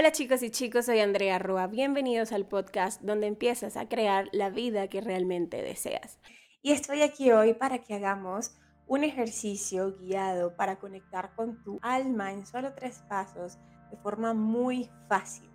Hola chicos y chicos, soy Andrea Rua. Bienvenidos al podcast donde empiezas a crear la vida que realmente deseas. Y estoy aquí hoy para que hagamos un ejercicio guiado para conectar con tu alma en solo tres pasos de forma muy fácil.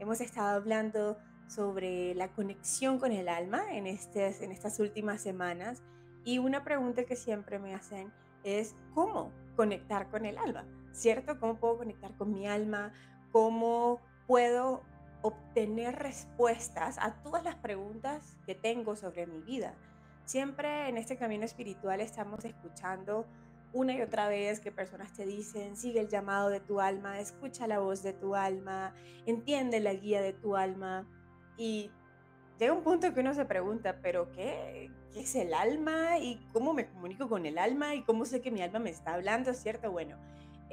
Hemos estado hablando sobre la conexión con el alma en, en estas últimas semanas y una pregunta que siempre me hacen es ¿cómo conectar con el alma? ¿Cierto? ¿Cómo puedo conectar con mi alma? ¿Cómo puedo obtener respuestas a todas las preguntas que tengo sobre mi vida? Siempre en este camino espiritual estamos escuchando una y otra vez que personas te dicen, sigue el llamado de tu alma, escucha la voz de tu alma, entiende la guía de tu alma. Y llega un punto que uno se pregunta, pero qué, ¿qué, es el alma? ¿Y cómo me comunico con el alma? ¿Y cómo sé que mi alma me está hablando? ¿Cierto? Bueno,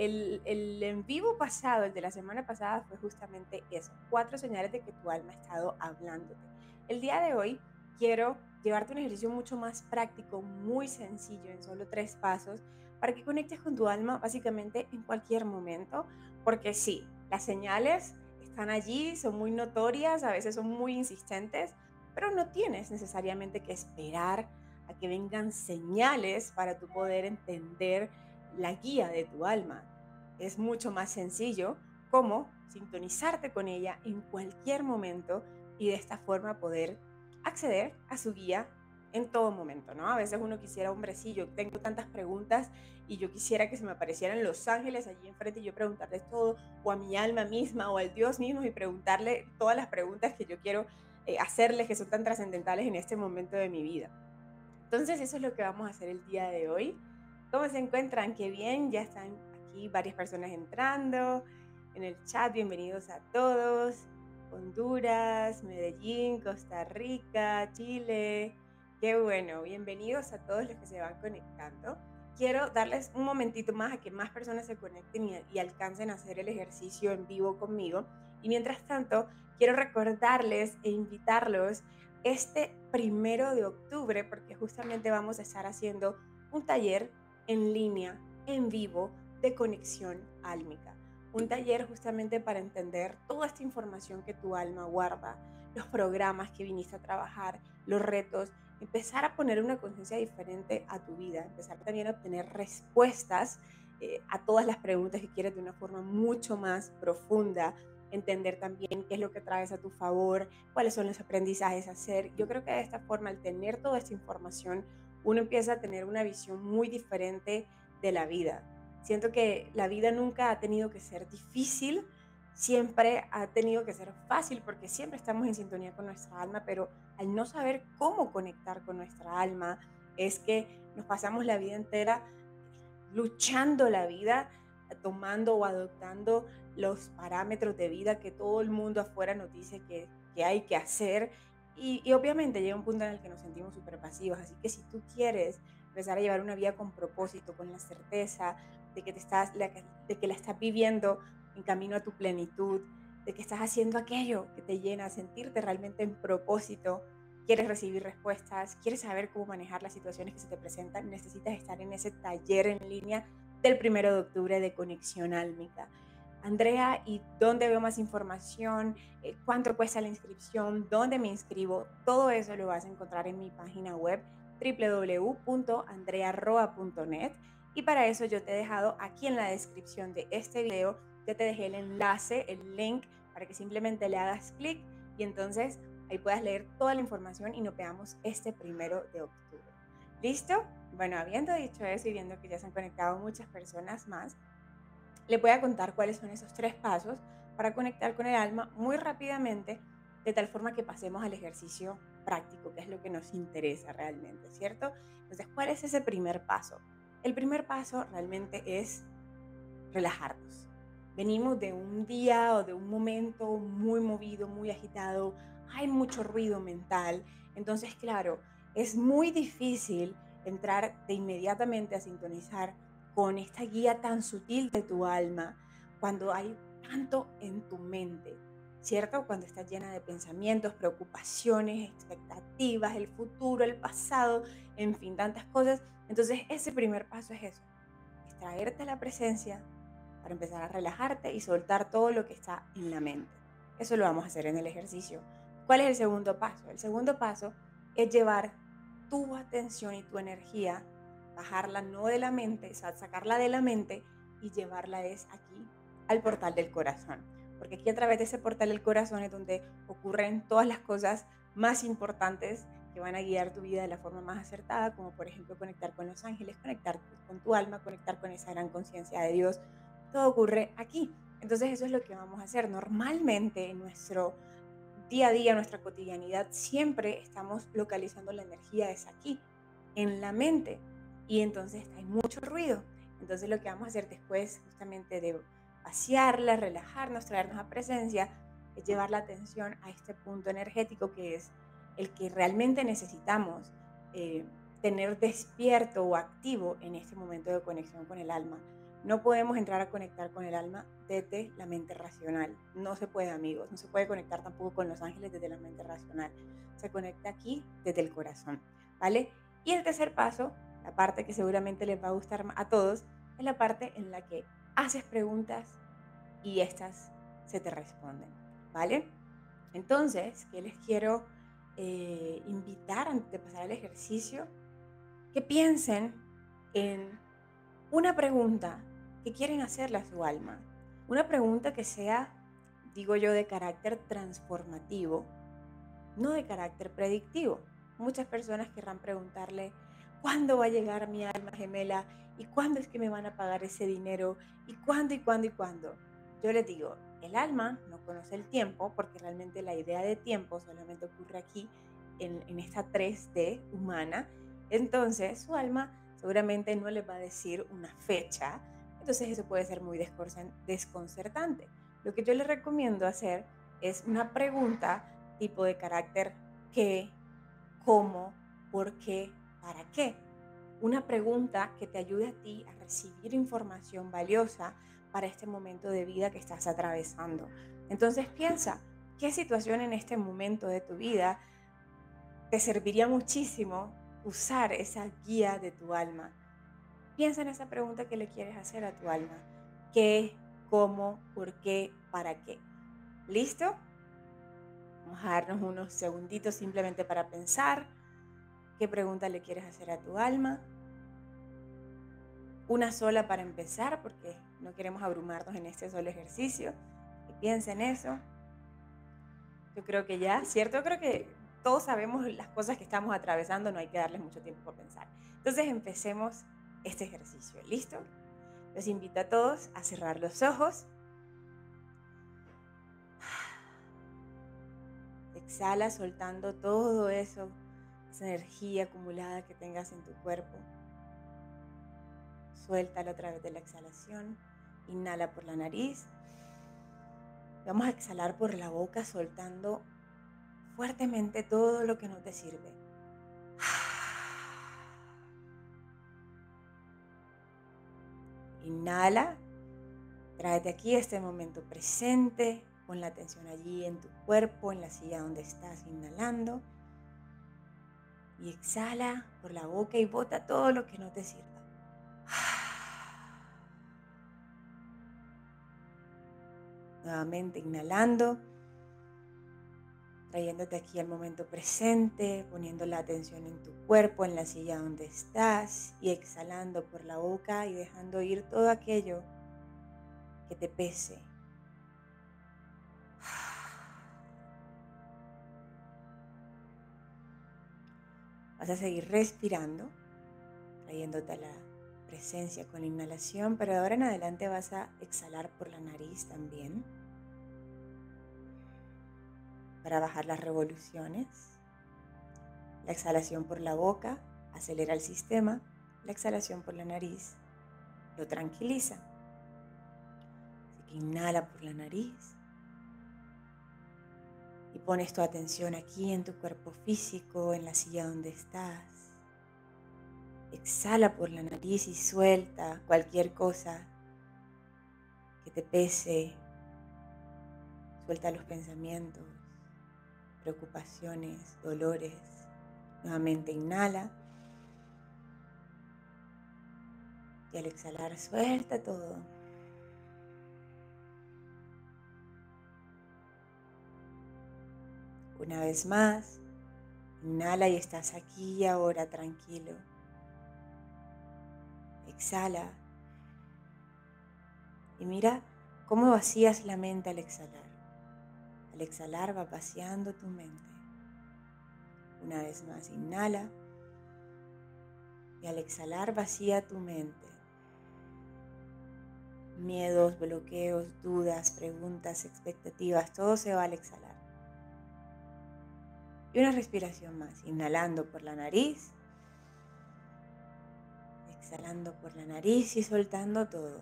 el, en vivo pasado, el de la semana pasada, fue justamente eso, cuatro señales de que tu alma ha estado hablándote. El día de hoy quiero llevarte un ejercicio mucho más práctico, muy sencillo, en solo tres pasos, para que conectes con tu alma básicamente en cualquier momento, porque sí, las señales están allí, son muy notorias, a veces son muy insistentes, pero no tienes necesariamente que esperar a que vengan señales para tu poder entender la guía de tu alma. Es mucho más sencillo como sintonizarte con ella en cualquier momento y de esta forma poder acceder a su guía en todo momento, ¿no? A veces uno quisiera, hombre, sí, tengo tantas preguntas y yo quisiera que se me aparecieran los ángeles allí enfrente y yo preguntarles todo, o a mi alma misma, o al Dios mismo y preguntarle todas las preguntas que yo quiero eh, hacerles, que son tan trascendentales en este momento de mi vida. Entonces, eso es lo que vamos a hacer el día de hoy. ¿Cómo se encuentran? Qué bien, ya están aquí varias personas entrando en el chat, bienvenidos a todos. Honduras, Medellín, Costa Rica, Chile. Qué bueno, bienvenidos a todos los que se van conectando. Quiero darles un momentito más a que más personas se conecten y, alcancen a hacer el ejercicio en vivo conmigo. Y mientras tanto, quiero recordarles e invitarlos este primero de octubre, porque justamente vamos a estar haciendo un taller en línea, en vivo, de conexión álmica un taller justamente para entender toda esta información que tu alma guarda, los programas que viniste a trabajar, los retos, empezar a poner una conciencia diferente a tu vida, empezar también a obtener respuestas eh, a todas las preguntas que quieres de una forma mucho más profunda, entender también qué es lo que traes a tu favor, cuáles son los aprendizajes a hacer. Yo creo que de esta forma, al tener toda esta información, uno empieza a tener una visión muy diferente de la vida Siento que la vida nunca ha tenido que ser difícil, siempre ha tenido que ser fácil porque siempre estamos en sintonía con nuestra alma, pero al no saber cómo conectar con nuestra alma, es que nos pasamos la vida entera luchando la vida, tomando o adoptando los parámetros de vida que todo el mundo afuera nos dice que, que hay que hacer. Y, y, obviamente llega un punto en el que nos sentimos súper pasivos. Así que si tú quieres empezar a llevar una vida con propósito, con la certeza de que, te estás, de que la estás viviendo en camino a tu plenitud, de que estás haciendo aquello que te llena, sentirte realmente en propósito, quieres recibir respuestas, quieres saber cómo manejar las situaciones que se te presentan, necesitas estar en ese taller en línea del primero de octubre de conexión álmica. Andrea, ¿y dónde veo más información? Eh, ¿Cuánto cuesta la inscripción? ¿Dónde me inscribo? Todo eso lo vas a encontrar en mi página web www.andrearroa.net y para eso yo te he dejado aquí en la descripción de este video, ya te dejé el enlace, el link, para que simplemente le hagas clic y entonces ahí puedas leer toda la información y nos veamos este primero de octubre. ¿Listo? Bueno, habiendo dicho eso y viendo que ya se han conectado muchas personas más, le voy a contar cuáles son esos tres pasos para conectar con el alma muy rápidamente, de tal forma que pasemos al ejercicio práctico, que es lo que nos interesa realmente, ¿cierto? Entonces, ¿cuál es ese primer paso? El primer paso realmente es relajarnos. Venimos de un día o de un momento muy movido, muy agitado, hay mucho ruido mental, entonces claro, es muy difícil entrar de inmediatamente a sintonizar con esta guía tan sutil de tu alma cuando hay tanto en tu mente. ¿Cierto? Cuando estás llena de pensamientos, preocupaciones, expectativas, el futuro, el pasado, en fin, tantas cosas. Entonces, ese primer paso es eso, extraerte la presencia, para empezar a relajarte y soltar todo lo que está en la mente. Eso lo vamos a hacer en el ejercicio. ¿Cuál es el segundo paso? El segundo paso es llevar tu atención y tu energía, bajarla no de la mente, sacarla de la mente y llevarla es aquí al portal del corazón. Porque aquí a través de ese portal del corazón es donde ocurren todas las cosas más importantes que van a guiar tu vida de la forma más acertada, como por ejemplo conectar con los ángeles, conectar con tu alma, conectar con esa gran conciencia de Dios. Todo ocurre aquí. Entonces eso es lo que vamos a hacer. Normalmente en nuestro día a día, nuestra cotidianidad, siempre estamos localizando la energía es aquí, en la mente. Y entonces hay mucho ruido. Entonces lo que vamos a hacer después justamente de vaciarla, relajarnos, traernos a presencia, es llevar la atención a este punto energético que es el que realmente necesitamos eh, tener despierto o activo en este momento de conexión con el alma. No podemos entrar a conectar con el alma desde la mente racional. No se puede, amigos. No se puede conectar tampoco con los ángeles desde la mente racional. Se conecta aquí desde el corazón, ¿vale? Y el tercer paso, la parte que seguramente les va a gustar a todos, es la parte en la que haces preguntas y estas se te responden, ¿vale? Entonces, ¿qué les quiero eh, invitar antes de pasar al ejercicio? Que piensen en una pregunta que quieren hacerle a su alma. Una pregunta que sea, digo yo, de carácter transformativo, no de carácter predictivo. Muchas personas querrán preguntarle, ¿cuándo va a llegar mi alma gemela? ¿Y cuándo es que me van a pagar ese dinero? ¿Y cuándo y cuándo y cuándo? Yo les digo, el alma no conoce el tiempo porque realmente la idea de tiempo solamente ocurre aquí en, esta 3D humana. Entonces su alma seguramente no le va a decir una fecha, entonces eso puede ser muy desconcertante. Lo que yo les recomiendo hacer es una pregunta tipo de carácter qué, cómo, por qué, para qué. Una pregunta que te ayude a ti a recibir información valiosa para este momento de vida que estás atravesando. Entonces piensa, ¿qué situación en este momento de tu vida te serviría muchísimo usar esa guía de tu alma? Piensa en esa pregunta que le quieres hacer a tu alma. ¿Qué, cómo, por qué, para qué? ¿Listo? Vamos a darnos unos segunditos simplemente para pensar qué pregunta le quieres hacer a tu alma. Una sola para empezar, porque no queremos abrumarnos en este solo ejercicio. Y piensa en eso. Yo creo que ya, ¿cierto? Creo que todos sabemos las cosas que estamos atravesando, no hay que darles mucho tiempo para pensar. Entonces empecemos este ejercicio. ¿Listo? Los invito a todos a cerrar los ojos. Exhala soltando todo eso, esa energía acumulada que tengas en tu cuerpo. Suéltalo a través de la exhalación. Inhala por la nariz. Vamos a exhalar por la boca soltando fuertemente todo lo que no te sirve. Inhala, tráete aquí este momento presente, pon la atención allí en tu cuerpo, en la silla donde estás inhalando. Y exhala por la boca y bota todo lo que no te sirva. Nuevamente inhalando trayéndote aquí al momento presente, poniendo la atención en tu cuerpo, en la silla donde estás y exhalando por la boca y dejando ir todo aquello que te pese. Vas a seguir respirando, trayéndote a la presencia con la inhalación, pero de ahora en adelante vas a exhalar por la nariz también para bajar las revoluciones. La exhalación por la boca acelera el sistema, la exhalación por la nariz lo tranquiliza. Así que inhala por la nariz y pones tu atención aquí en tu cuerpo físico, en la silla donde estás. Exhala por la nariz y suelta cualquier cosa que te pese. Suelta los pensamientos preocupaciones, dolores. Nuevamente inhala. Y al exhalar suelta todo. Una vez más, inhala y estás aquí y ahora tranquilo. Exhala y mira cómo vacías la mente al exhalar. Al exhalar va vaciando tu mente. Una vez más, inhala y al exhalar vacía tu mente. Miedos, bloqueos, dudas, preguntas, expectativas, todo se va al exhalar. Y una respiración más, inhalando por la nariz, exhalando por la nariz y soltando todo.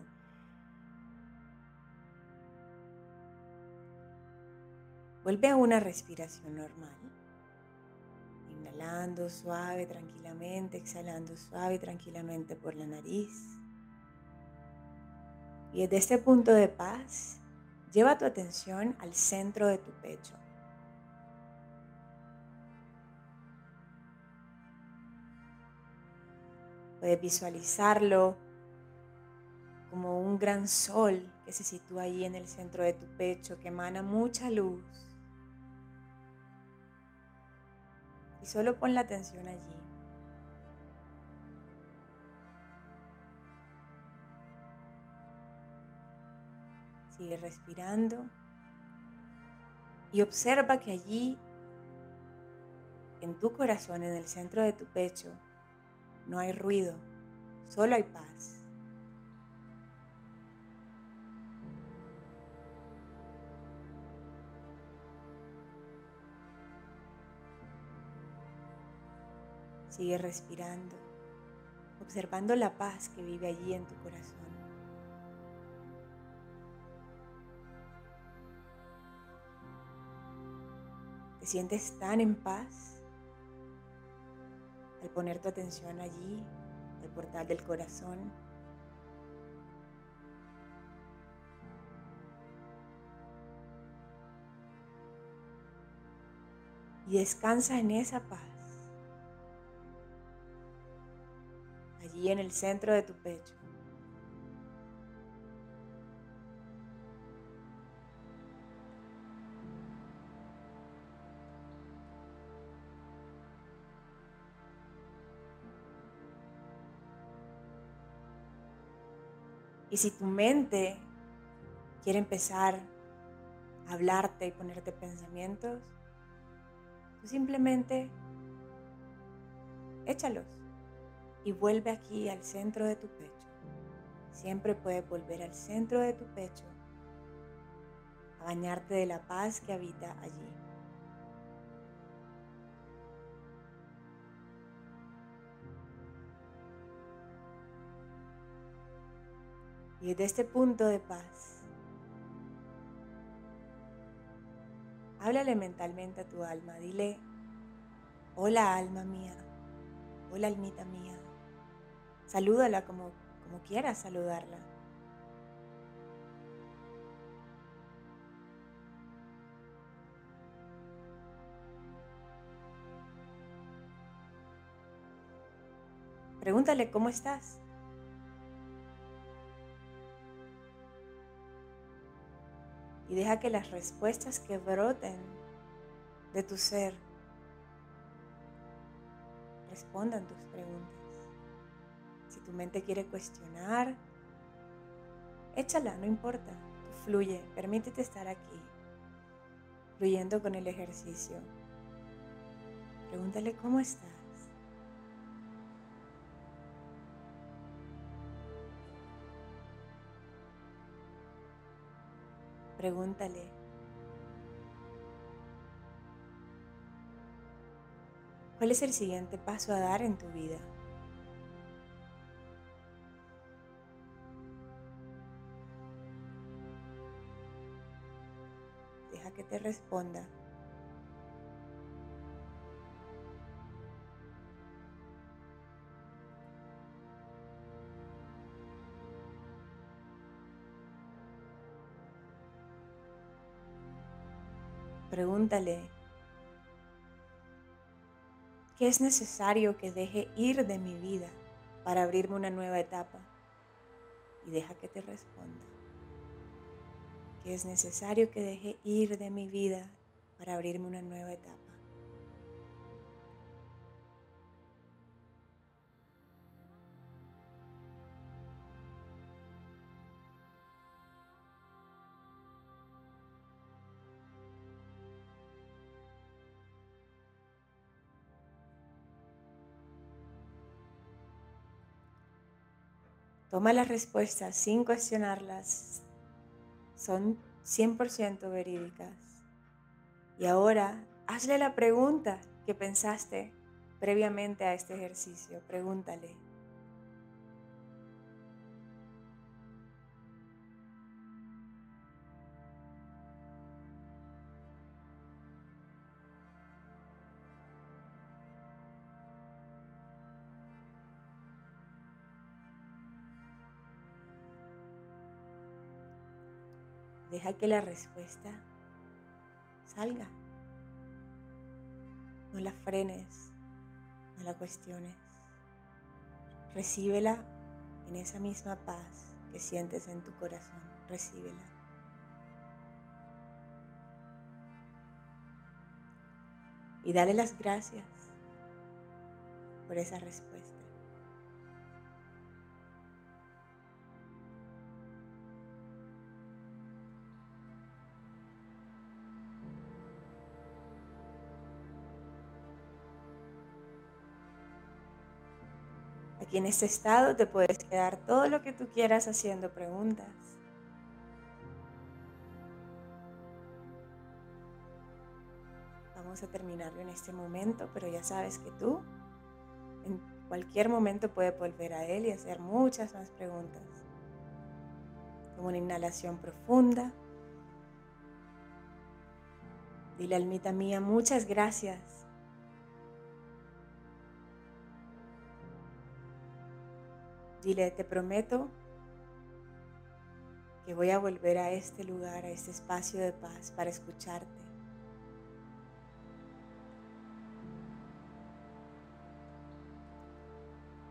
Vuelve a una respiración normal. Inhalando suave, tranquilamente, exhalando suave, tranquilamente por la nariz. Y desde este punto de paz, lleva tu atención al centro de tu pecho. Puedes visualizarlo como un gran sol que se sitúa ahí en el centro de tu pecho, que emana mucha luz. Y solo pon la atención allí. Sigue respirando y observa que allí, en tu corazón, en el centro de tu pecho, no hay ruido, solo hay paz. Sigue respirando, observando la paz que vive allí en tu corazón. ¿Te sientes tan en paz al poner tu atención allí, al portal del corazón? Y descansa en esa paz. Allí en el centro de tu pecho. Y si tu mente quiere empezar a hablarte y ponerte pensamientos, tú simplemente échalos y vuelve aquí al centro de tu pecho. Siempre puedes volver al centro de tu pecho a bañarte de la paz que habita allí. Y desde este punto de paz, háblale mentalmente a tu alma. Dile, hola alma mía, hola almita mía. Salúdala como, como quieras saludarla. Pregúntale cómo estás. Y deja que las respuestas que broten de tu ser respondan tus preguntas. Si tu mente quiere cuestionar, échala, no importa. fluye, permítete estar aquí, fluyendo con el ejercicio. Pregúntale cómo estás. Pregúntale. ¿Cuál es el siguiente paso a dar en tu vida? Te responda. Pregúntale, ¿qué es necesario que deje ir de mi vida para abrirme una nueva etapa? Y deja que te responda que es necesario que deje ir de mi vida para abrirme una nueva etapa. Toma las respuestas sin cuestionarlas. Son 100% verídicas. Y ahora hazle la pregunta que pensaste previamente a este ejercicio. Pregúntale. Que la respuesta salga. No la frenes, no la cuestiones. Recíbela en esa misma paz que sientes en tu corazón. Recíbela. Y dale las gracias por esa respuesta. Aquí en este estado te puedes quedar todo lo que tú quieras haciendo preguntas. Vamos a terminarlo en este momento, pero ya sabes que tú en cualquier momento puedes volver a él y hacer muchas más preguntas. Como una inhalación profunda. Dile almita mía, muchas gracias Dile, te prometo que voy a volver a este lugar, a este espacio de paz para escucharte.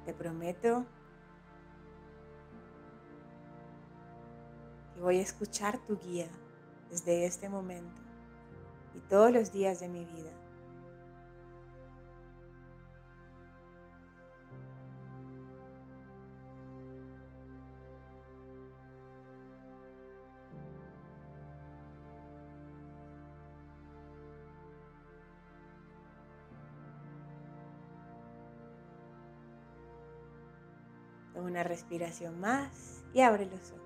Te prometo que voy a escuchar tu guía desde este momento y todos los días de mi vida. Una respiración más y abre los ojos.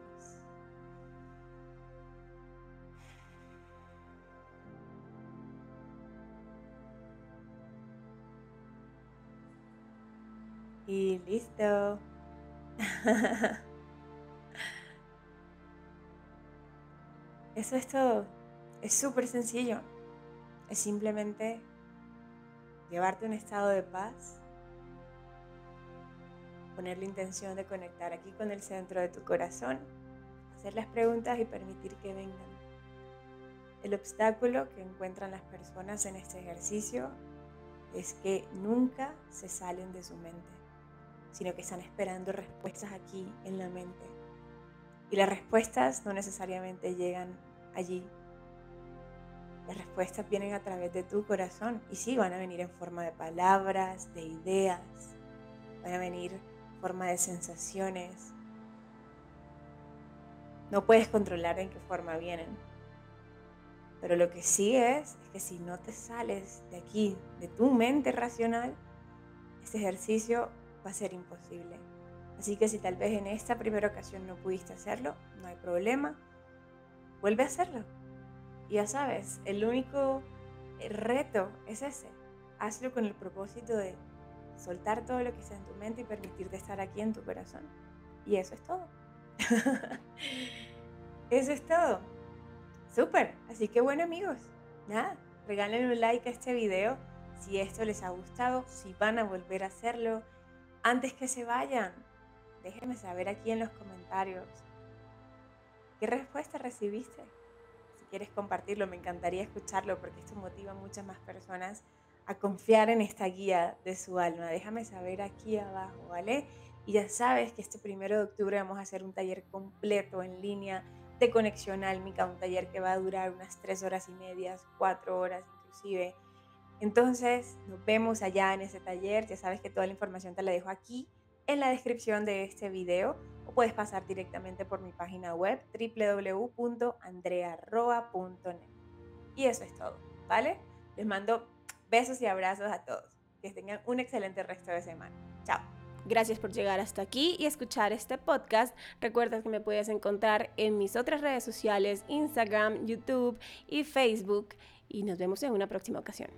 Y listo. Eso es todo. Es súper sencillo. Es simplemente llevarte a un estado de paz poner la intención de conectar aquí con el centro de tu corazón, hacer las preguntas y permitir que vengan. El obstáculo que encuentran las personas en este ejercicio es que nunca se salen de su mente, sino que están esperando respuestas aquí en la mente. Y las respuestas no necesariamente llegan allí. Las respuestas vienen a través de tu corazón y sí van a venir en forma de palabras, de ideas, van a venir forma de sensaciones. No puedes controlar en qué forma vienen. Pero lo que sí es, es que si no te sales de aquí, de tu mente racional, este ejercicio va a ser imposible. Así que si tal vez en esta primera ocasión no pudiste hacerlo, no hay problema. Vuelve a hacerlo. Ya sabes, el único reto es ese. Hazlo con el propósito de soltar todo lo que está en tu mente y permitirte estar aquí en tu corazón. Y eso es todo. eso es todo. Súper. Así que bueno amigos, nada, regalen un like a este video si esto les ha gustado, si van a volver a hacerlo. Antes que se vayan, déjenme saber aquí en los comentarios qué respuesta recibiste. Si quieres compartirlo, me encantaría escucharlo porque esto motiva a muchas más personas a confiar en esta guía de su alma. Déjame saber aquí abajo, ¿vale? Y ya sabes que este primero de octubre vamos a hacer un taller completo en línea de conexión álmica, un taller que va a durar unas tres horas y medias, cuatro horas inclusive. Entonces, nos vemos allá en ese taller. Ya sabes que toda la información te la dejo aquí en la descripción de este video o puedes pasar directamente por mi página web www.andrearroa.net. Y eso es todo, ¿vale? Les mando besos y abrazos a todos. Que tengan un excelente resto de semana. Chao. Gracias por llegar hasta aquí y escuchar este podcast. Recuerda que me puedes encontrar en mis otras redes sociales, Instagram, YouTube y Facebook. Y nos vemos en una próxima ocasión.